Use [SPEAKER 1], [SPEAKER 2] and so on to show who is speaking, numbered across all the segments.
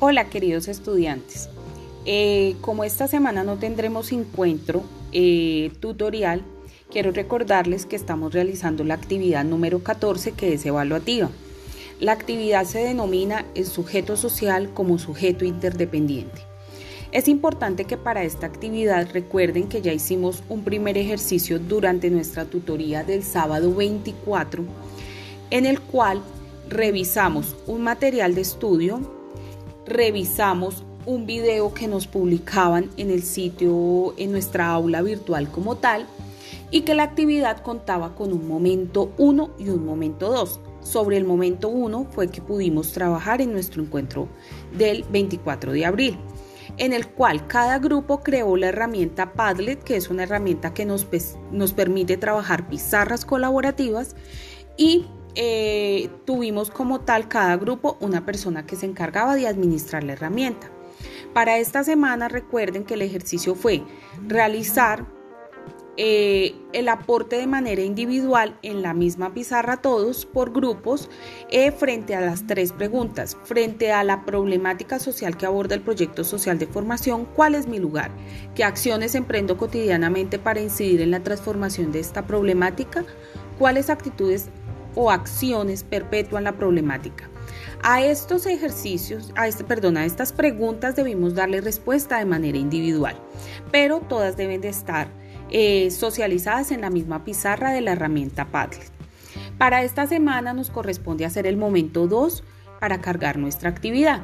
[SPEAKER 1] Hola queridos estudiantes, eh, como esta semana no tendremos encuentro eh, tutorial, quiero recordarles que estamos realizando la actividad número 14 que es evaluativa. La actividad se denomina el sujeto social como sujeto interdependiente. Es importante que para esta actividad recuerden que ya hicimos un primer ejercicio durante nuestra tutoría del sábado 24, en el cual revisamos un material de estudio revisamos un video que nos publicaban en el sitio, en nuestra aula virtual como tal, y que la actividad contaba con un momento 1 y un momento 2. Sobre el momento 1 fue que pudimos trabajar en nuestro encuentro del 24 de abril, en el cual cada grupo creó la herramienta Padlet, que es una herramienta que nos, nos permite trabajar pizarras colaborativas, y eh, tuvimos como tal cada grupo una persona que se encargaba de administrar la herramienta. Para esta semana recuerden que el ejercicio fue realizar eh, el aporte de manera individual en la misma pizarra todos por grupos eh, frente a las tres preguntas, frente a la problemática social que aborda el proyecto social de formación, ¿cuál es mi lugar? ¿Qué acciones emprendo cotidianamente para incidir en la transformación de esta problemática? ¿Cuáles actitudes o acciones perpetúan la problemática. A estos ejercicios, a este, perdón, a estas preguntas debimos darle respuesta de manera individual, pero todas deben de estar eh, socializadas en la misma pizarra de la herramienta Padlet. Para esta semana nos corresponde hacer el momento 2 para cargar nuestra actividad.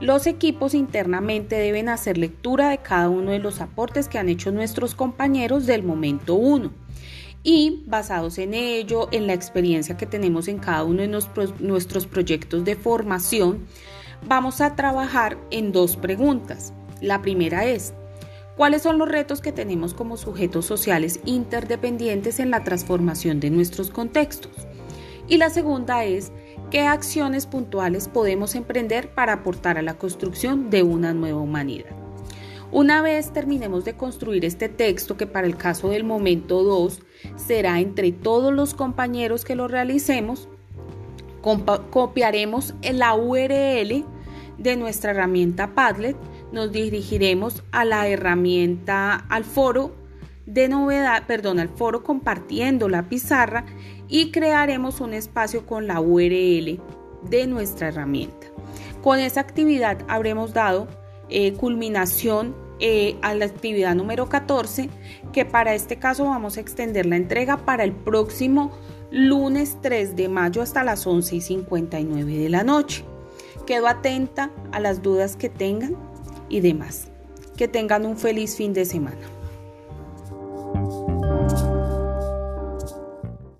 [SPEAKER 1] Los equipos internamente deben hacer lectura de cada uno de los aportes que han hecho nuestros compañeros del momento 1 y basados en ello, en la experiencia que tenemos en cada uno de nuestros proyectos de formación, vamos a trabajar en dos preguntas. La primera es, ¿cuáles son los retos que tenemos como sujetos sociales interdependientes en la transformación de nuestros contextos? Y la segunda es, ¿qué acciones puntuales podemos emprender para aportar a la construcción de una nueva humanidad? Una vez terminemos de construir este texto, que para el caso del momento 2 será entre todos los compañeros que lo realicemos, copiaremos la URL de nuestra herramienta Padlet, nos dirigiremos a la herramienta, al foro de novedad, perdón, al foro compartiendo la pizarra y crearemos un espacio con la URL de nuestra herramienta. Con esa actividad habremos dado eh, culminación eh, a la actividad número 14, que para este caso vamos a extender la entrega para el próximo lunes 3 de mayo hasta las 11 y 59 de la noche. Quedo atenta a las dudas que tengan y demás. Que tengan un feliz fin de semana.